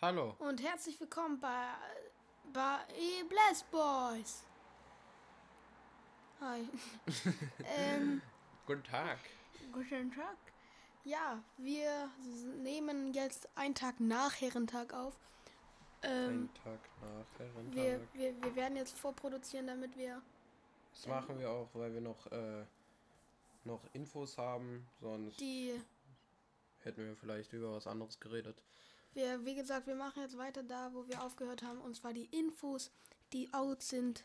Hallo. Und herzlich willkommen bei, bei Bless Boys. Hi. ähm, Guten Tag. guten Tag. Ja, wir nehmen jetzt einen Tag nach Herrentag auf. Ähm, Ein Tag nach Herrentag. wir, wir, wir werden jetzt vorproduzieren, damit wir. Das machen wir auch, weil wir noch, äh, noch Infos haben. Sonst Die. hätten wir vielleicht über was anderes geredet. Wir, wie gesagt, wir machen jetzt weiter da, wo wir aufgehört haben. Und zwar die Infos, die out sind.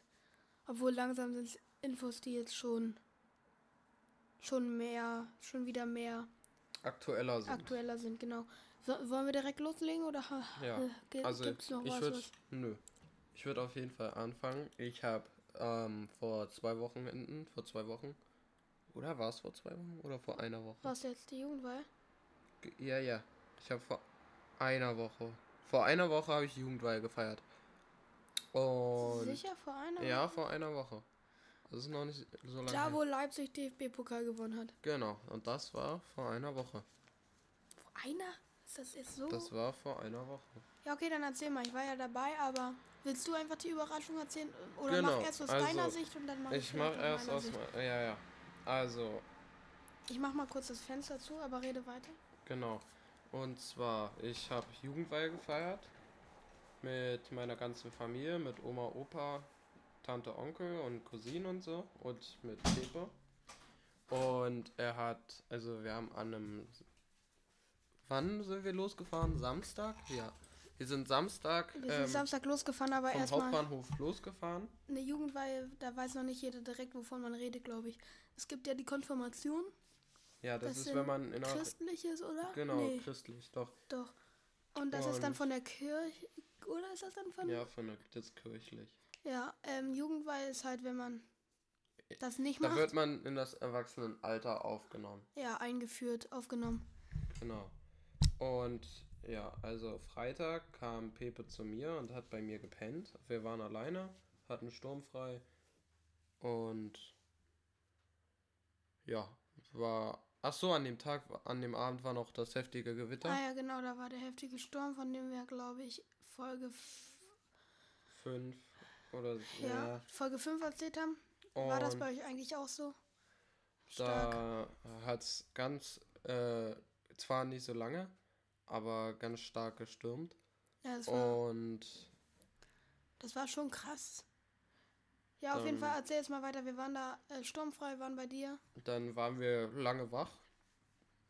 Obwohl langsam sind es Infos, die jetzt schon. schon mehr. schon wieder mehr Aktueller sind. aktueller sind, genau. So, wollen wir direkt loslegen oder Ja. äh, gi- also gibt's noch ich was? würde, was? nö, ich würde auf jeden Fall anfangen. Ich habe ähm, vor zwei Wochenenden, vor zwei Wochen, oder war es vor zwei Wochen oder vor einer Woche? Was jetzt die Jugendwahl? Ge- Ja, ja. Ich habe vor einer Woche, vor einer Woche habe ich Jugendweihe gefeiert. Und Sicher vor einer? ja, vor einer Woche. Das ist noch nicht so lange. Da, her. wo Leipzig DFB-Pokal gewonnen hat. Genau, und das war vor einer Woche. Vor einer? Ist das jetzt so? Das war vor einer Woche. ja, okay, dann erzähl mal. Ich war ja dabei, aber willst du einfach die Überraschung erzählen? Oder Genau, mach erst aus also, deiner Sicht und dann mach ich Ich aus erst meiner aus. Sicht. me- Ja, ja. Also, Ich mach mal kurz das Fenster zu, aber rede weiter. genau. Und zwar, ich habe Jugendweihe gefeiert. Mit meiner ganzen Familie, mit Oma, Opa, Tante, Onkel und Cousinen und so. Und mit Pepe. Und er hat, also wir haben an einem. Wann sind wir losgefahren? Samstag? Ja. Wir sind Samstag Wir sind ähm, Samstag losgefahren, aber vom erstmal Hauptbahnhof losgefahren. eine Jugendweihe, da weiß noch nicht jeder direkt, wovon man redet, glaube ich. Es gibt ja die Konfirmation. Ja, das, Das ist, wenn man in einer. Christliches, oder? Genau, Nee, christlich, doch. doch. Und das ist dann Und- von der Kirche, oder ist das dann von... Ja, von der, das ist kirchlich. Ja, ähm, Jugendweihe ist halt, wenn man das nicht Da macht, wird man in das Erwachsenenalter aufgenommen. ja, eingeführt, aufgenommen. Genau. Und ja, also Freitag kam Pepe zu mir und hat bei mir gepennt. Wir waren alleine, hatten sturmfrei und ja, war. Ach so, an dem Tag, an dem Abend war noch das heftige Gewitter. Ah ja, genau, da war der heftige Sturm, von dem wir, glaube ich, Folge, f- Fünf oder ja, ja. Folge 5 erzählt haben. War das Und bei euch eigentlich auch so? Stark. Da hat es ganz, äh, zwar nicht so lange, aber ganz stark gestürmt. Ja, das war, Und das war schon krass. Ja, auf jeden Dann- Fall, erzähl jetzt mal weiter. Wir waren da äh, sturmfrei, waren bei dir. dann waren wir lange wach,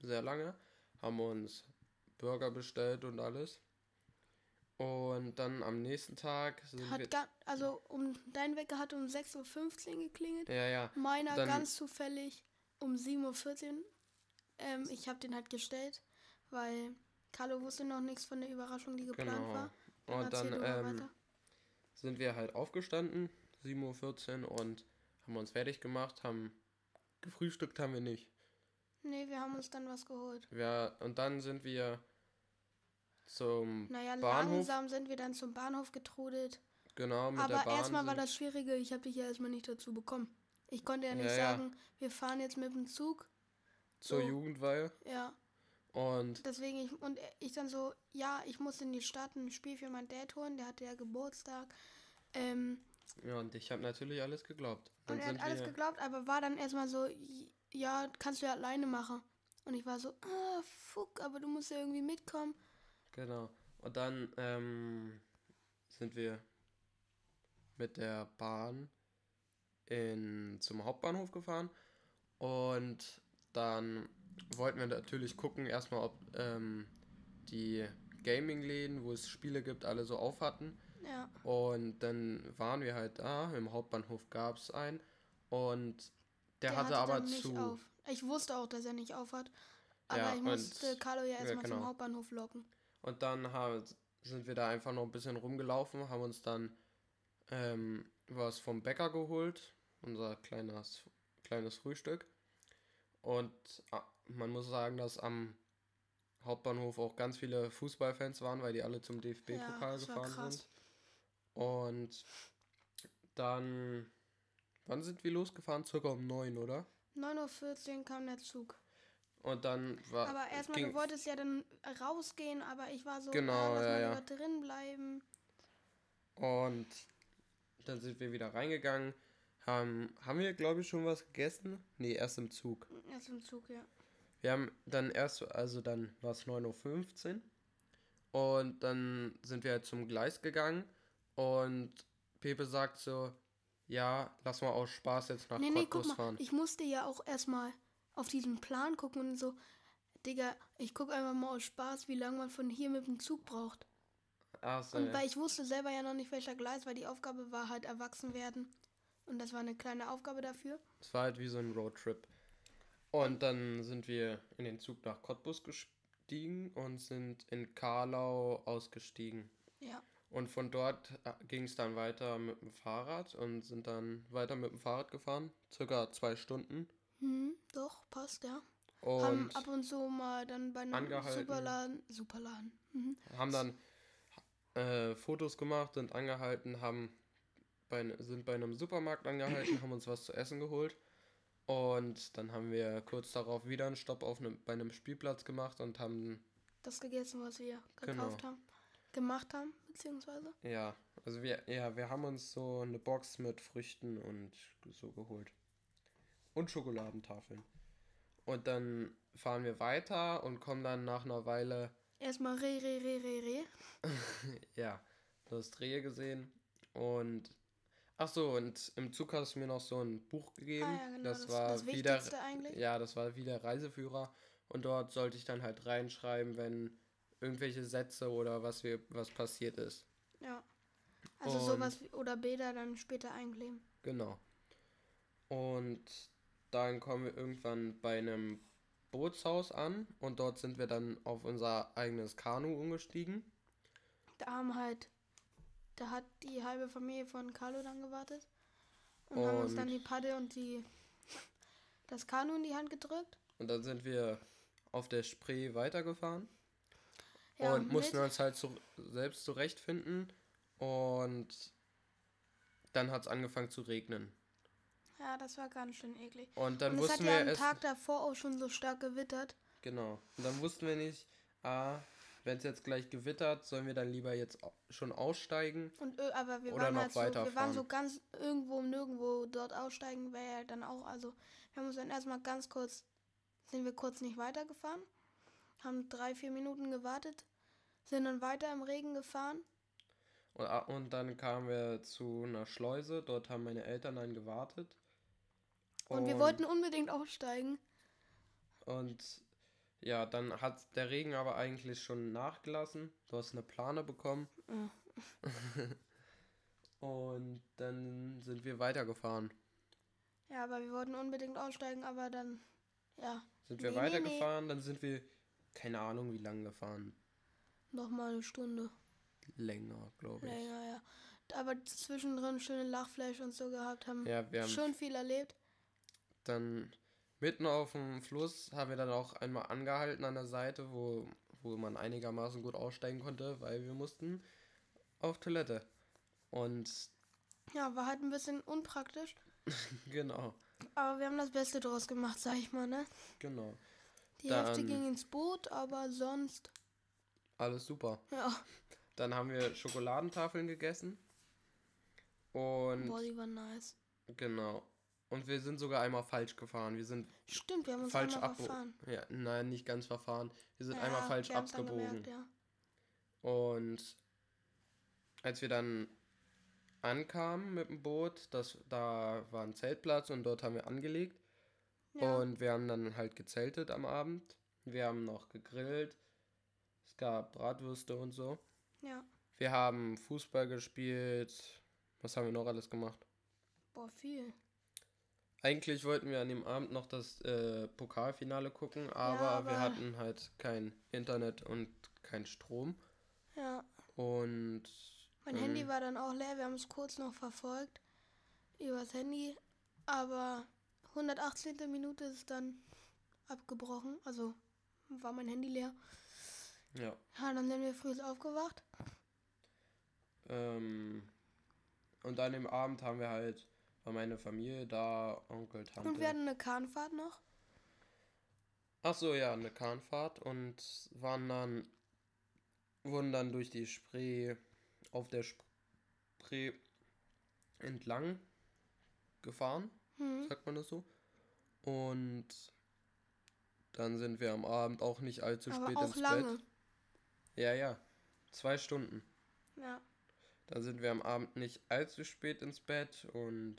sehr lange, haben uns Burger bestellt und alles. Und dann am nächsten Tag sind wir. Hat ga, also um dein Wecker hat um 6.15 Uhr geklingelt. Ja, ja. Meiner Dann- ganz zufällig um 7.14 Uhr. Ähm, ich habe den halt gestellt, weil Carlo wusste noch nichts von der Überraschung, die geplant Genau. war. Und dann du mal ähm, sind wir halt aufgestanden, 7.14 Uhr, und haben uns fertig gemacht, haben gefrühstückt haben wir nicht. Nee, wir haben uns dann was geholt. Wir, und dann sind wir zum Naja, Bahnhof. langsam sind wir dann zum Bahnhof getrudelt. Genau, mit der Aber Bahn. erstmal war das Schwierige, ich habe dich ja erstmal nicht dazu bekommen. Ich konnte ja nicht Ja, ja. sagen, wir fahren jetzt mit dem Zug. zur so. Jugendweihe. Ja, Und deswegen, ich, und ich dann so, ja, ich muss in die Stadt ein Spiel für meinen Dad holen, der hatte ja Geburtstag. Ähm, Ja, und ich habe natürlich alles geglaubt. Und er hat alles wir, geglaubt, aber war dann erstmal so, ja, kannst du ja alleine machen. Und ich war so, ah, fuck, aber du musst ja irgendwie mitkommen. Genau. Und dann ähm, sind wir mit der Bahn in, zum Hauptbahnhof gefahren. Und dann wollten wir natürlich gucken, erstmal, ob ähm, die Gaming-Läden, wo es Spiele gibt, alle so auf hatten. Ja, Und dann waren wir halt da, im Hauptbahnhof gab es einen. Und der, hatte, dann aber nicht zu. auf. Ich wusste auch, dass er nicht auf hat. Aber Ja, ich musste Carlo ja erstmal genau. zum Hauptbahnhof locken. Und dann sind wir da einfach noch ein bisschen rumgelaufen, haben uns dann ähm, was vom Bäcker geholt, unser kleines, kleines Frühstück. Und ah, man muss sagen, dass am Hauptbahnhof auch ganz viele Fußballfans waren, weil die alle zum DFB-Pokal war gefahren sind. Und dann, wann sind wir losgefahren? Circa um neun, oder? 9.14 Uhr kam der Zug. Und dann war. Aber erstmal, du wolltest ja dann rausgehen, aber ich war so, Genau, ah, ja, ja. drin bleiben. Und dann sind wir wieder reingegangen. Haben, haben wir, glaube ich, schon was gegessen? Nee, erst im Zug. Erst im Zug, ja. Wir haben dann erst, also dann war es 9.15 Uhr. Und dann sind wir halt zum Gleis gegangen. Und Pepe sagt so, ja, lass mal aus Spaß jetzt nach nee, nee, guck Cottbus mal, fahren. ich musste ja auch erstmal auf diesen Plan gucken und so, Digga, ich guck einfach mal aus Spaß, wie lange man von hier mit dem Zug braucht. Ach so, Und ja. weil ich wusste selber ja noch nicht, welcher Gleis, weil die Aufgabe war halt erwachsen werden. Und das war eine kleine Aufgabe dafür. Es war halt wie so ein Roadtrip. Und dann sind wir in den Zug nach Cottbus gestiegen und sind in Karlau ausgestiegen. Ja. Und von dort ging es dann weiter mit dem Fahrrad und sind dann weiter mit dem Fahrrad gefahren. Circa zwei Stunden. Hm, doch, passt, ja. Und Haben ab und zu mal dann bei einem angehalten. Superladen. Superladen. Mhm. haben dann äh, Fotos gemacht, sind angehalten, haben bei, sind bei einem Supermarkt angehalten, haben uns was zu essen geholt. Und dann haben wir kurz darauf wieder einen Stopp auf einem, bei einem Spielplatz gemacht und haben, Das gegessen, was wir Genau. gekauft haben. Gemacht haben, beziehungsweise. ja, also wir, ja, wir haben uns so eine Box mit Früchten und so geholt. Und Schokoladentafeln. Und dann fahren wir weiter und kommen dann nach einer Weile Erstmal re, re, re, re, re. Ja, du hast Rehe gesehen und ach so und im Zug hast du mir noch so ein Buch gegeben. Ah ja, genau, das, das- war das wieder eigentlich. ja, das war wieder Reiseführer und dort sollte ich dann halt reinschreiben, wenn irgendwelche Sätze oder was wir was passiert ist. Ja. Also Und- sowas wie, oder Bilder dann später einkleben. Genau. Und dann kommen wir irgendwann bei einem Bootshaus an und dort sind wir dann auf unser eigenes Kanu umgestiegen. Da haben halt, da hat die halbe Familie von Carlo dann gewartet und, haben uns dann Und- die Paddel und die das Kanu in die Hand gedrückt. Und dann sind wir auf der Spree weitergefahren. Ja, und mussten mit- uns halt zu, selbst zurechtfinden. Und dann hat es angefangen zu regnen. Ja, das war ganz schön eklig. Und dann und es hat wussten ja wir am. Tag davor auch schon so stark gewittert. Genau. Und dann wussten wir nicht, ah, wenn es jetzt gleich gewittert, sollen wir dann lieber jetzt schon aussteigen. Und ö- aber wir Oder waren noch halt so, wir waren weiterfahren. so ganz irgendwo nirgendwo dort aussteigen wäre ja dann auch. Also wir haben uns dann erstmal ganz kurz, sind wir kurz nicht weitergefahren, haben drei, vier Minuten gewartet, sind dann weiter im Regen gefahren. Und, ah, und dann kamen wir zu einer Schleuse. Dort haben meine Eltern dann gewartet. Und, wir wollten unbedingt aussteigen. Und ja, dann hat der Regen aber eigentlich schon nachgelassen. Du hast eine Plane bekommen. Ja. Und dann sind wir weitergefahren. Ja, aber wir wollten unbedingt aussteigen, aber dann, ja, Sind wir Nee, nee, weitergefahren, dann sind wir, keine Ahnung wie lang gefahren. noch mal eine Stunde Länger, glaube ich. länger, ja. Aber zwischendrin schöne Lachflash und so gehabt, haben Ja, wir haben schon viel erlebt. dann mitten auf dem Fluss haben wir dann auch einmal angehalten an der Seite, wo, wo man einigermaßen gut aussteigen konnte, weil wir mussten auf Toilette. Und Ja, war halt ein bisschen unpraktisch. genau, Aber wir haben das Beste draus gemacht, sag ich mal, ne? genau. Die Dann- Hälfte ging ins Boot, aber sonst, Alles super. ja. Dann haben wir Schokoladentafeln gegessen. Und Boah, die war nice. genau. Und wir sind sogar einmal falsch gefahren. Wir sind Stimmt, wir haben uns falsch einmal verfahren. Ja, nein, nicht ganz verfahren. Wir sind Ja, einmal falsch abgebogen. gemerkt, ja. Und als wir dann ankamen mit dem Boot, das, da war ein Zeltplatz und dort haben wir angelegt. Ja. Und wir haben dann halt gezeltet am Abend. Wir haben noch gegrillt. Es gab Bratwürste und so. ja. Wir haben Fußball gespielt. Was haben wir noch alles gemacht? Boah, viel. Eigentlich wollten wir an dem Abend noch das äh, Pokalfinale gucken, aber, wir aber- hatten halt kein Internet und kein Strom. Ja. Und Mein ähm, Handy war dann auch leer, wir haben es kurz noch verfolgt. Übers Handy. Aber 118. Minute ist dann abgebrochen. Also war mein Handy leer. ja. Ja, dann sind wir früh aufgewacht. Ähm, und an dem Abend haben wir halt, war meine Familie da, Onkel, Tante. Und wir hatten eine Kahnfahrt noch. Ach so, ja, eine Kahnfahrt und waren dann, wurden dann durch die Spree, auf der Spree entlang gefahren, Hm. sagt man das so. Und dann sind wir am Abend auch nicht allzu Aber spät auch ins lange. Bett. Ja, ja, zwei Stunden. Ja. Dann sind wir am Abend nicht allzu spät ins Bett und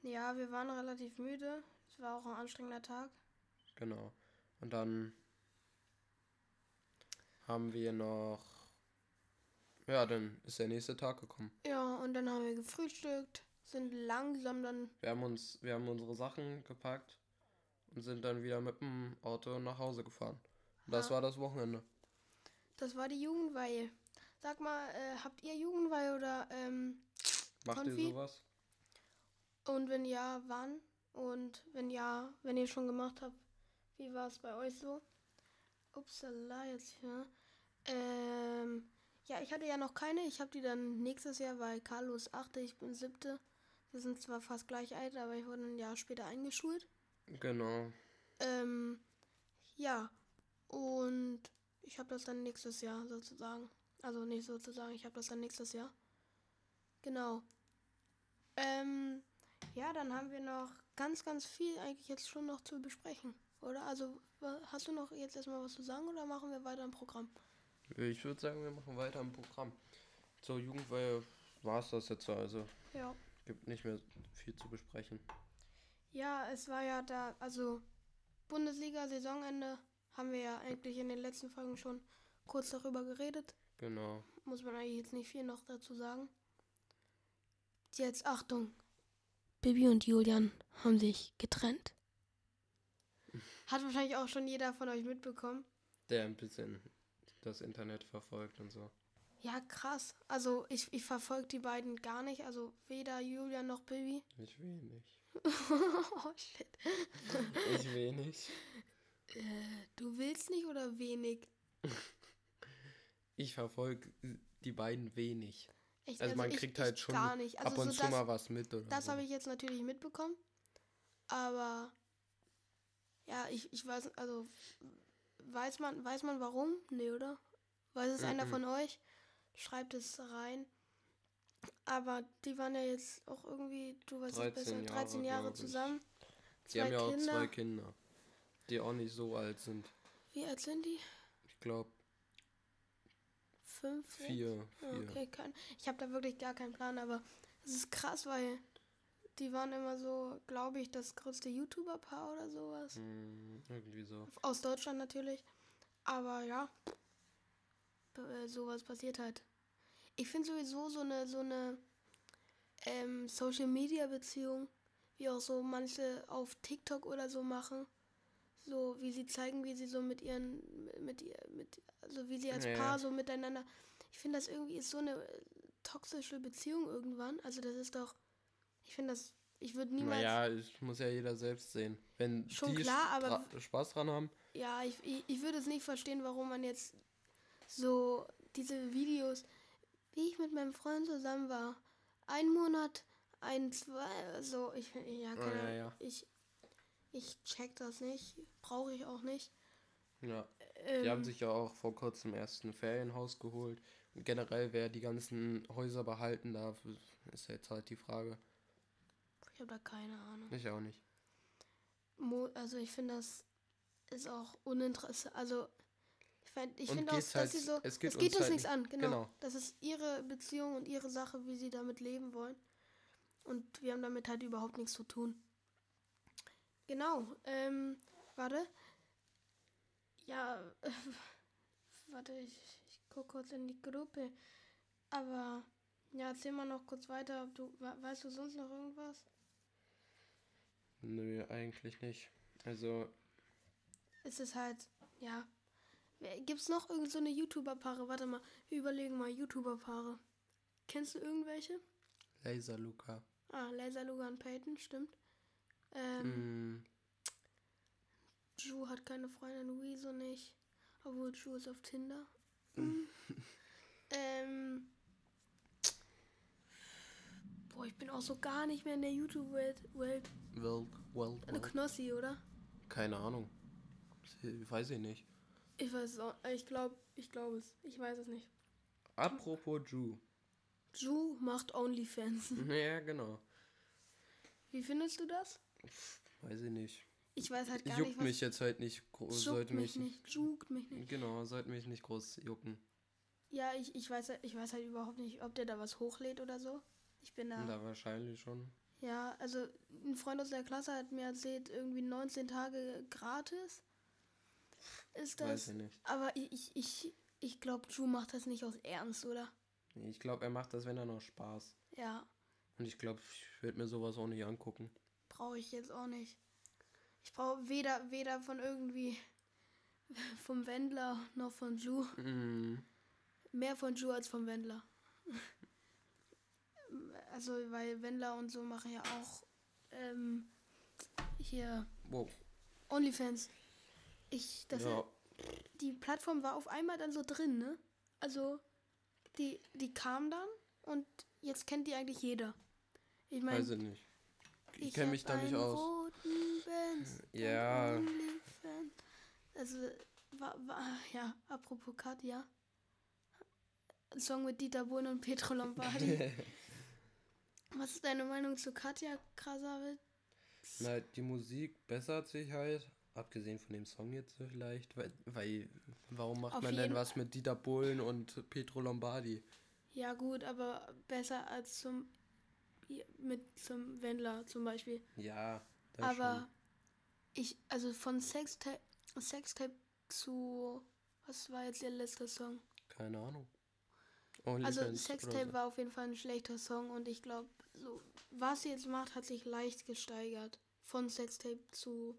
Ja, wir waren relativ müde. Es war auch ein anstrengender Tag. genau. Und dann haben wir noch, ja, dann ist der nächste Tag gekommen. Ja, und dann haben wir gefrühstückt, sind langsam dann. Wir haben uns, wir haben unsere Sachen gepackt und sind dann wieder mit dem Auto nach Hause gefahren. Und das war das Wochenende. Das war die Jugendweihe. Sag mal, äh, habt ihr Jugendweihe oder ähm, Macht Konfi? ihr sowas? und wenn ja, wann? Und wenn ja, wenn ihr schon gemacht habt, wie war es bei euch so? Upsala, jetzt hier. Ähm, ja, ich hatte ja noch keine. Ich habe die dann nächstes Jahr, weil Carlos achte, ich bin siebte. Wir sind zwar fast gleich alt, aber ich wurde ein Jahr später eingeschult. Genau. Ähm, ja, und ich habe das dann nächstes Jahr sozusagen. Also nicht sozusagen, ich habe das dann nächstes Jahr. Genau. Ähm, ja, dann haben wir noch ganz, ganz viel eigentlich jetzt schon noch zu besprechen, oder? Also hast du noch jetzt erstmal was zu sagen oder machen wir weiter im Programm? Ich würde sagen, wir machen weiter im Programm. Zur Jugendweihe war es das jetzt so, also Ja. gibt nicht mehr viel zu besprechen. Ja, es war ja da, also Bundesliga-Saisonende haben wir ja eigentlich in den letzten Folgen schon kurz darüber geredet. Genau. muss man eigentlich jetzt nicht viel noch dazu sagen. Jetzt Achtung. Bibi und Julian haben sich getrennt. Hat wahrscheinlich auch schon jeder von euch mitbekommen. Der ein bisschen das Internet verfolgt und so. Ja, krass. Also ich, ich verfolge die beiden gar nicht. Also weder Julian noch Bibi. Ich wenig. oh shit. Ich wenig. Äh, du willst nicht oder wenig? Ich verfolge die beiden wenig. Echt, Also man ich- kriegt ich halt schon gar nicht. Also Ab und so zu das, mal was mit oder Das so. habe ich jetzt natürlich mitbekommen. Aber ja, ich, ich weiß, also weiß man, weiß man warum? Nee, oder? Weiß es einer Mhm. von euch? Schreibt es rein. Aber die waren ja jetzt auch irgendwie, du weißt es 13 besser, Jahre, 13 Jahre ich. zusammen. Die haben ja auch Kinder. zwei Kinder, die auch nicht so alt sind. Wie alt sind die? Ich glaube Fünf? vier, Ja, vier. Okay, kein, ich habe da wirklich gar keinen Plan, aber es ist krass, weil die waren immer so, glaube ich, das größte YouTuber-Paar oder sowas. Hm, irgendwie so. Aus Deutschland natürlich. Aber ja, äh, sowas passiert halt. Ich finde sowieso so eine, so eine ähm, Social Media Beziehung, wie auch so manche auf TikTok oder so machen. So, wie sie zeigen, wie sie so mit ihren, mit ihr, mit, also wie sie als Ja, ja. Paar so miteinander. Ich finde, das irgendwie ist so eine toxische Beziehung irgendwann. Also das ist doch, ich finde das, ich würde niemals. Naja, ich muss ja jeder selbst sehen. Wenn Schon die klar, aber Spaß dran haben, Ja, ich, ich, ich würde es nicht verstehen, warum man jetzt so diese Videos, wie ich mit meinem Freund zusammen war, ein Monat, ein, zwei, so, ich, ja, Ah, keine ja, Ahnung. ja. Ich, ich check das nicht, brauche ich auch nicht. ja. Ähm, Die haben sich ja auch vor kurzem erst ein Ferienhaus geholt. Und generell, wer die ganzen Häuser behalten darf, ist jetzt halt die Frage. ich habe da keine Ahnung. Ich auch nicht. Mo, also ich finde das ist auch uninteressant. Also ich finde ich Und find auch, dass halt- sie so, es geht es geht uns uns halt nichts nicht- an, genau. genau. Das ist ihre Beziehung und ihre Sache, wie sie damit leben wollen. Und wir haben damit halt überhaupt nichts zu tun. Genau, ähm, warte. Ja, warte, ich, ich gucke kurz in die Gruppe. Aber, ja, erzähl mal noch kurz weiter. Ob du, we- weißt du sonst noch irgendwas? Nö, eigentlich nicht. Also, es ist halt, ja. Gibt es noch irgend so eine YouTuber-Paare? Warte mal, wir überlegen mal YouTuber-Paare. Kennst du irgendwelche? Laser Luca. Ah, Laser Logan Payton, stimmt. Ähm, Hm, Ju hat keine Freundin, Luiso nicht. Obwohl Ju ist auf Tinder. Hm. ähm. Boah, ich bin auch so gar nicht mehr in der YouTube-Welt. Welt. World, World, Eine. Knossi, oder? Keine Ahnung. weiß ich nicht. Ich weiß es auch. Ich glaube, ich glaube es. Ich weiß es nicht. Apropos Ju. Ju macht OnlyFans. Ja, genau. Wie findest du das? Weiß ich nicht. Ich weiß halt gar Juckt nicht, was mich jetzt halt nicht groß. juckt Sollte mich mich, nicht, juckt mich nicht. Genau, sollte mich nicht groß jucken. Ja, ich, ich weiß halt- ich weiß halt überhaupt nicht, ob der da was hochlädt oder so. Ich bin da. Da wahrscheinlich schon. Ja, also ein Freund aus der Klasse hat mir erzählt, irgendwie 19 Tage gratis. Ist Weiß das. ich nicht. Aber ich, ich, ich, ich glaube, Ju macht das nicht aus Ernst, oder? Nee, Ich glaube, er macht das, wenn er noch Spaß. Ja, Und ich glaube, ich würde mir sowas auch nicht angucken. Brauche ich jetzt auch nicht. Ich brauche weder, weder von irgendwie vom Wendler noch von Ju. Mhm. Mehr von Ju als vom Wendler. Also, weil Wendler und so machen ja auch ähm, hier Wow. OnlyFans. Ich, das ja, die Plattform war auf einmal dann so drin, ne? Also, die, die kam dann und jetzt kennt die eigentlich jeder. Ich meine, ich kenne mich da nicht aus. Roten Benz Ja. und OnlyFans. Also, war, war, ja, apropos Katja. Ein Song mit Dieter Bohlen und Petro Lombardi. Was ist deine Meinung zu Katja Krasavitz? Na, die Musik bessert sich halt. Abgesehen von dem Song jetzt vielleicht. Weil, weil warum macht Auf man denn was mit Dieter Bohlen und Petro Lombardi? Ja, gut, aber besser als zum mit zum Wendler zum Beispiel. Ja, das Aber ich, also von Sextape, Sextape zu, was war jetzt ihr letzter Song? schon. Keine Ahnung. Also OnlyFans oder Sextape so. war auf jeden Fall ein schlechter Song und ich glaube, so, was sie jetzt macht, hat sich leicht gesteigert. Von Sextape zu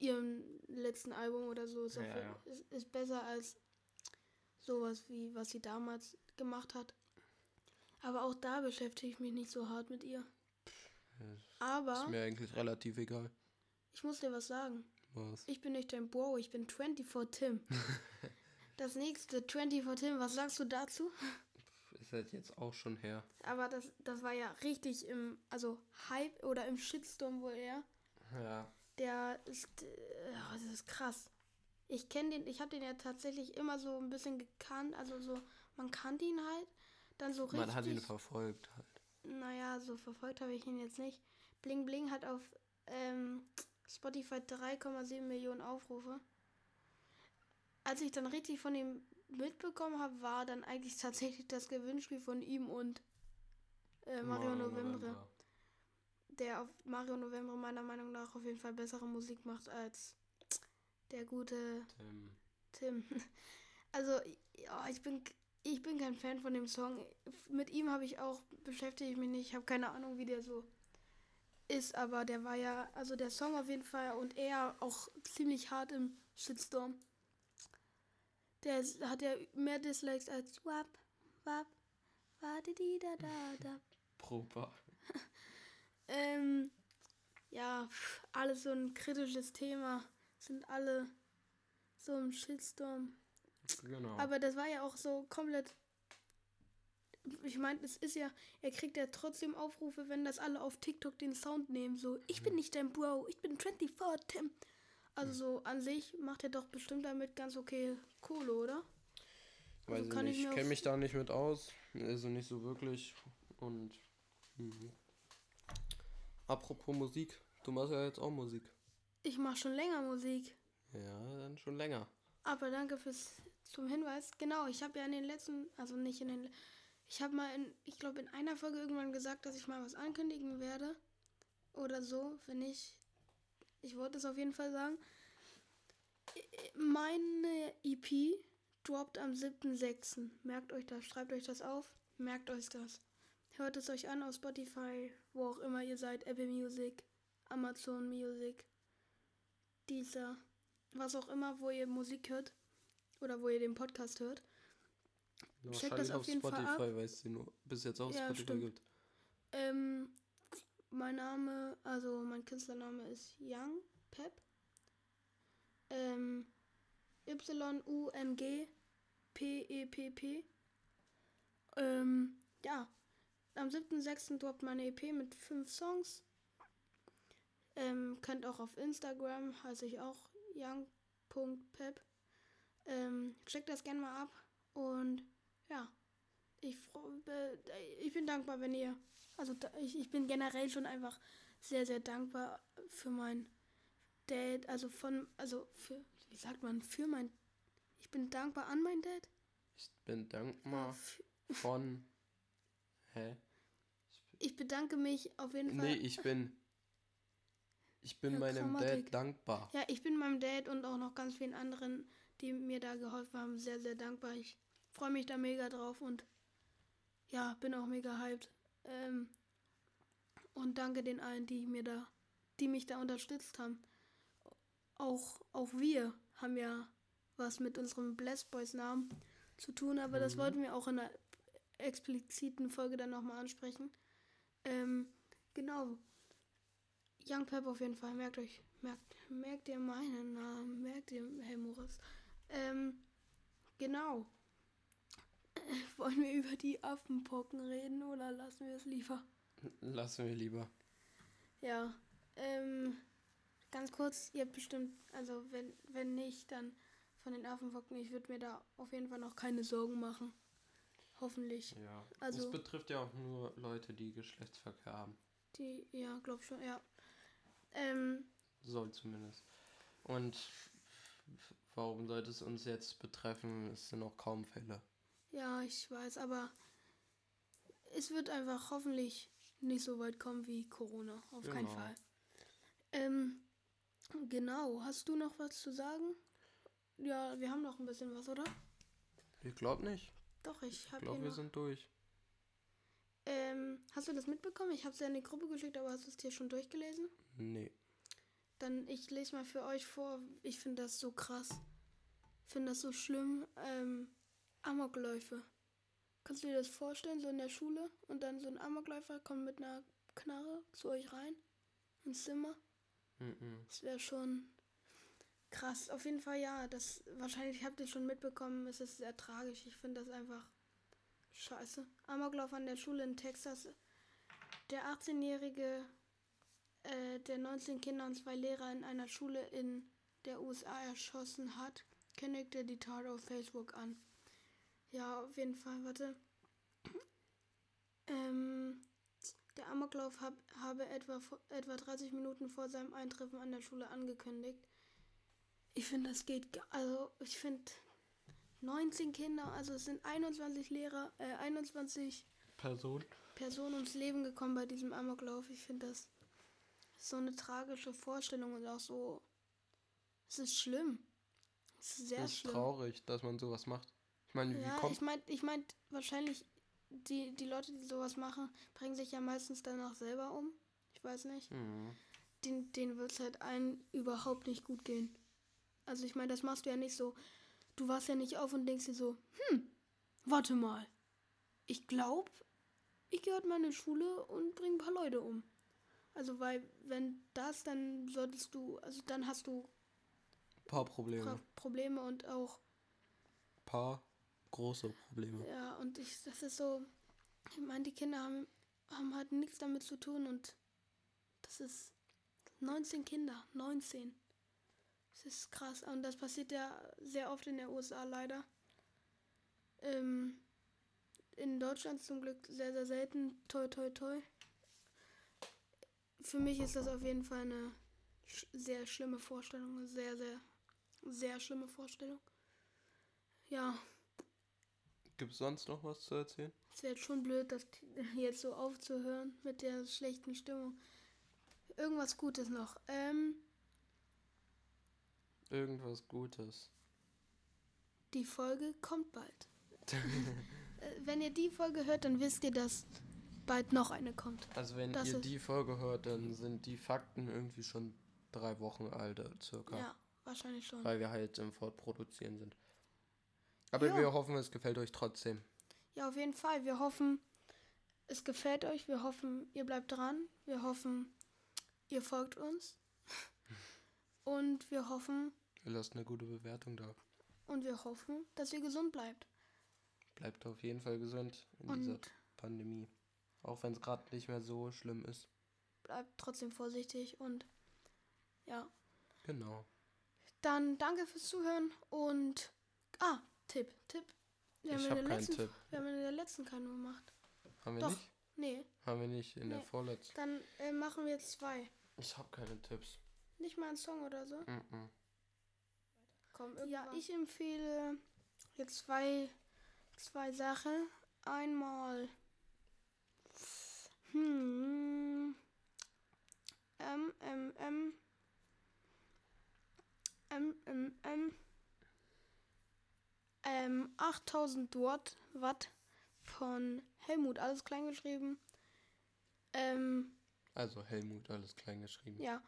ihrem letzten Album oder so. Ist, Ja, jeden- ja. ist, ist besser als sowas wie, was sie damals gemacht hat. Aber auch da beschäftige ich mich nicht so hart mit ihr. Aber Ist mir eigentlich relativ egal. ich muss dir was sagen. Was? Ich bin nicht dein Bro, ich bin 24 Tim. das nächste 24 Tim, was sagst du dazu? Ist halt jetzt auch schon her. Aber das, das war ja richtig im, also Hype oder im Shitstorm wohl eher. Ja. Der ist, äh, das ist krass. Ich kenne den, ich habe den ja tatsächlich immer so ein bisschen gekannt, also so, man kannte ihn halt, dann so richtig. Man hat ihn verfolgt halt. Naja, so verfolgt habe ich ihn jetzt nicht. Bling Bling hat auf ähm, Spotify 3,7 Millionen Aufrufe. Als ich dann richtig von ihm mitbekommen habe, war dann eigentlich tatsächlich das Gewinnspiel von ihm und äh, Mario Novembre. Der auf Mario Novembre meiner Meinung nach auf jeden Fall bessere Musik macht als der gute Ähm, Tim. Also, ja, ich bin ich bin kein Fan von dem Song. Mit ihm habe ich auch beschäftige ich mich nicht. Ich habe keine Ahnung, wie der so ist, aber der war ja, also der Song auf jeden Fall und er auch ziemlich hart im Shitstorm. Der hat ja mehr Dislikes als Wap, Wap, warte die da da da. Proper. Ähm, ja, alles so ein kritisches Thema. Sind alle so im Shitstorm. Genau. Aber das war ja auch so komplett. Ich meine, es ist ja, er kriegt ja trotzdem Aufrufe, wenn das alle auf TikTok den Sound nehmen. So, ich bin nicht dein Bro, ich bin 24, Tim. Also so an sich macht er doch bestimmt damit ganz okay Kohle, oder? Weiß also ich kann ich nicht. Ich kenne mich da nicht mit aus. Also nicht so wirklich. Und. Mhm. Apropos Musik. Du machst ja jetzt auch Musik. Ich mache schon länger Musik. Ja, dann schon länger. Aber danke fürs zum Hinweis. Genau, ich habe ja in den letzten, also nicht in den, ich habe mal in, ich glaube in einer Folge irgendwann gesagt, dass ich mal was ankündigen werde oder so, wenn ich, ich wollte es auf jeden Fall sagen. Meine EP droppt am 7.6. Merkt euch das, schreibt euch das auf, merkt euch das. Hört es euch an auf Spotify, wo auch immer ihr seid, Apple Music, Amazon Music, dieser was auch immer, wo ihr Musik hört oder wo ihr den Podcast hört. Checkt das auf auf jeden Fall Spotify, ab. weil es den nur bis jetzt auf Ja, Spotify stimmt. gibt. Ähm, mein Name, also mein Künstlername ist Young Pep. Ähm, Y-U-N-G P-E-P-P. Ähm, ja. Am 7.6. droppt meine EP mit fünf Songs. Ähm, könnt auch auf Instagram, heiße ich auch young.pep. Ähm, checkt das gerne mal ab. Und ja, ich, ich bin dankbar, wenn ihr. Also ich, ich bin generell schon einfach sehr, sehr dankbar für mein Dad. Also von, also für, wie sagt man, für mein. Ich bin dankbar an mein Dad. Ich bin dankbar von. Hä? Ich bedanke mich auf jeden Fall. Nee, ich bin. Ich bin ja, meinem Grammatik. Dad dankbar. Ja, ich bin meinem Dad und auch noch ganz vielen anderen, die mir da geholfen haben, sehr, sehr dankbar. Ich freue mich da mega drauf und ja, bin auch mega hyped. Ähm, und danke den allen, die mir da, die mich da unterstützt haben. Auch, auch wir haben ja was mit unserem Bless Boys Namen zu tun, aber mhm. das wollten wir auch in einer expliziten Folge dann nochmal ansprechen. Ähm, genau. Young Pep auf jeden Fall. Merkt euch, merkt, merkt ihr meinen Namen, merkt ihr, Herr Moritz. Ähm, genau. Wollen wir über die Affenpocken reden oder lassen wir es lieber? Lassen wir lieber. Ja. Ähm, ganz kurz, ihr habt bestimmt, also wenn, wenn nicht, dann von den Affenpocken, ich würde mir da auf jeden Fall noch keine Sorgen machen. Hoffentlich. Ja. Also, das betrifft ja auch nur Leute, die Geschlechtsverkehr haben. Die, ja, glaub schon, ja. Ähm, Soll zumindest. Und warum sollte es uns jetzt betreffen? Es sind noch kaum Fälle. Ja, ich weiß, aber es wird einfach hoffentlich nicht so weit kommen wie Corona. Auf genau. keinen Fall. Ähm, genau. Hast du noch was zu sagen? Ja, wir haben noch ein bisschen was, oder? Ich glaube nicht. Doch, ich habe. Ich glaube, wir sind durch. Ähm, hast du das mitbekommen? Ich habe es ja in die Gruppe geschickt, aber hast du es dir schon durchgelesen? Nee. Dann ich lese mal für euch vor. Ich finde das so krass. Finde das so schlimm. Ähm, Amokläufe. Kannst du dir das vorstellen, so in der Schule? Und dann so ein Amokläufer kommt mit einer Knarre zu euch rein? Ins Zimmer? Mhm. Das wäre schon krass. Auf jeden Fall ja. Das wahrscheinlich habt ihr schon mitbekommen. Es ist sehr tragisch. Ich finde das einfach Scheiße. Amoklauf an der Schule in Texas. Der 18-jährige, äh, der 19 Kinder und zwei Lehrer in einer Schule in der USA erschossen hat, kündigte die Tat auf Facebook an. Ja, auf jeden Fall, warte. Ähm, der Amoklauf hab, habe etwa, etwa 30 Minuten vor seinem Eintreffen an der Schule angekündigt. Ich finde, das geht. Also, ich finde, 19 Kinder, also es sind 21 Lehrer, äh, 21 Personen. Personen ums Leben gekommen bei diesem Amoklauf. Ich finde das so eine tragische Vorstellung und auch so. Es ist schlimm. Es ist sehr es ist schlimm. traurig, dass man sowas macht. Ich meine, ja, wie kommt. Ich meine, ich mein, wahrscheinlich, die, die Leute, die sowas machen, bringen sich ja meistens danach selber um. Ich weiß nicht. Mhm. Den, denen wird es halt allen überhaupt nicht gut gehen. Also ich meine, das machst du ja nicht so, du warst ja nicht auf und denkst dir so, hm, warte mal. Ich glaube, ich gehe heute mal in die Schule und bringe ein paar Leute um. Also, weil, wenn das, dann solltest du, also dann hast du. Ein paar Probleme. Probleme und auch. Ein paar große Probleme. Ja, und ich, das ist so. Ich meine, die Kinder haben, haben halt nichts damit zu tun und. Das ist 19 Kinder. 19. Das ist krass. Und das passiert ja sehr oft in der USA leider. Ähm, in Deutschland zum Glück sehr, sehr selten. Toi, toi, toi. Für mich ist das auf jeden Fall eine sch sehr schlimme Vorstellung. Eine sehr, sehr, sehr schlimme Vorstellung. Ja. Gibt es sonst noch was zu erzählen? Es wäre schon blöd, das jetzt so aufzuhören mit der schlechten Stimmung. Irgendwas Gutes noch. Ähm, Irgendwas Gutes. Die Folge kommt bald. Äh, wenn ihr die Folge hört, dann wisst ihr, dass bald noch eine kommt. Also wenn das ihr die Folge hört, dann sind die Fakten irgendwie schon drei Wochen alt, äh, circa. Ja, wahrscheinlich schon. Weil wir halt im Fortproduzieren sind. Aber jo. wir hoffen, es gefällt euch trotzdem. Ja, auf jeden Fall. Wir hoffen, es gefällt euch. Wir hoffen, ihr bleibt dran. Wir hoffen, ihr folgt uns. Und wir hoffen. Ihr lasst eine gute Bewertung da. Und wir hoffen, dass ihr gesund bleibt. Bleibt auf jeden Fall gesund in und dieser Pandemie. Auch wenn es gerade nicht mehr so schlimm ist. Bleibt trotzdem vorsichtig und ja. Genau. dann danke fürs Zuhören und. Ah, Tipp, Tipp. Wir ich haben, habe in der keinen letzten, Tipp. wir haben in der letzten keinen gemacht. Haben wir Doch. nicht? Nee, Haben wir nicht in der Nee. vorletzten. dann äh, machen wir jetzt zwei. Ich habe keine Tipps. Nicht mal ein Song oder so. Mhm. Komm, ja, ich empfehle jetzt zwei, zwei Sachen. Einmal. Hm. M, M, M. M, M, M. Ähm, 8000 Watt, Watt von Helmut, alles klein geschrieben. Ähm, Also Helmut, alles klein geschrieben. ja,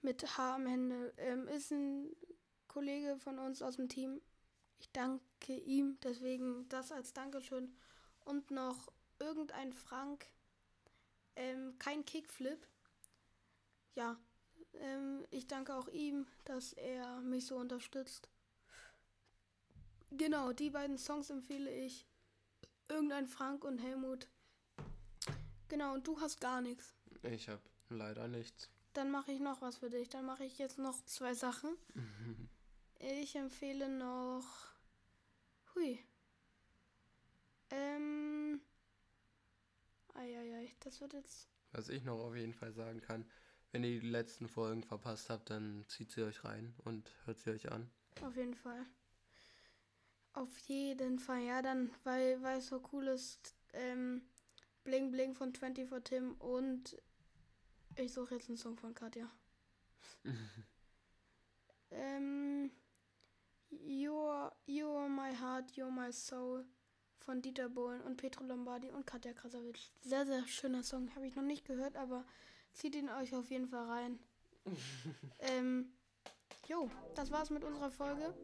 mit H am Ende. Ähm, ist ein Kollege von uns aus dem Team. Ich danke ihm, deswegen das als Dankeschön. Und noch irgendein Frank. Ähm, kein Kickflip. Ja, ähm, ich danke auch ihm, dass er mich so unterstützt. Genau, die beiden Songs empfehle ich. Irgendein Frank und Helmut. Genau, und du hast gar nichts. Ich habe leider nichts. Dann mache ich noch was für dich. Dann mache ich jetzt noch zwei Sachen. Ich empfehle noch. Hui. Ähm. Eieiei, das wird jetzt. Was ich noch auf jeden Fall sagen kann, wenn ihr die letzten Folgen verpasst habt, dann zieht sie euch rein und hört sie euch an. Auf jeden Fall. Auf jeden Fall, ja, dann, weil, weil es so cool ist. Ähm, Bling Bling von 24 Tim und ich suche jetzt einen Song von Katja. ähm, you're, you're My Heart, You're My Soul von Dieter Bohlen und Petro Lombardi und Katja Krasavitsch. Sehr, sehr schöner Song. Habe ich noch nicht gehört, aber zieht ihn euch auf jeden Fall rein. ähm, jo, das war's mit unserer Folge.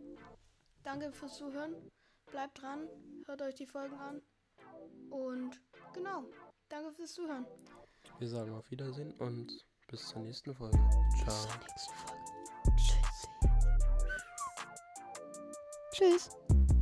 Danke fürs Zuhören. Bleibt dran, hört euch die Folgen an. Und genau, danke fürs Zuhören. Wir sagen auf Wiedersehen und bis zur nächsten Folge. Ciao. nächsten Folge. Tschüss. Tschüss.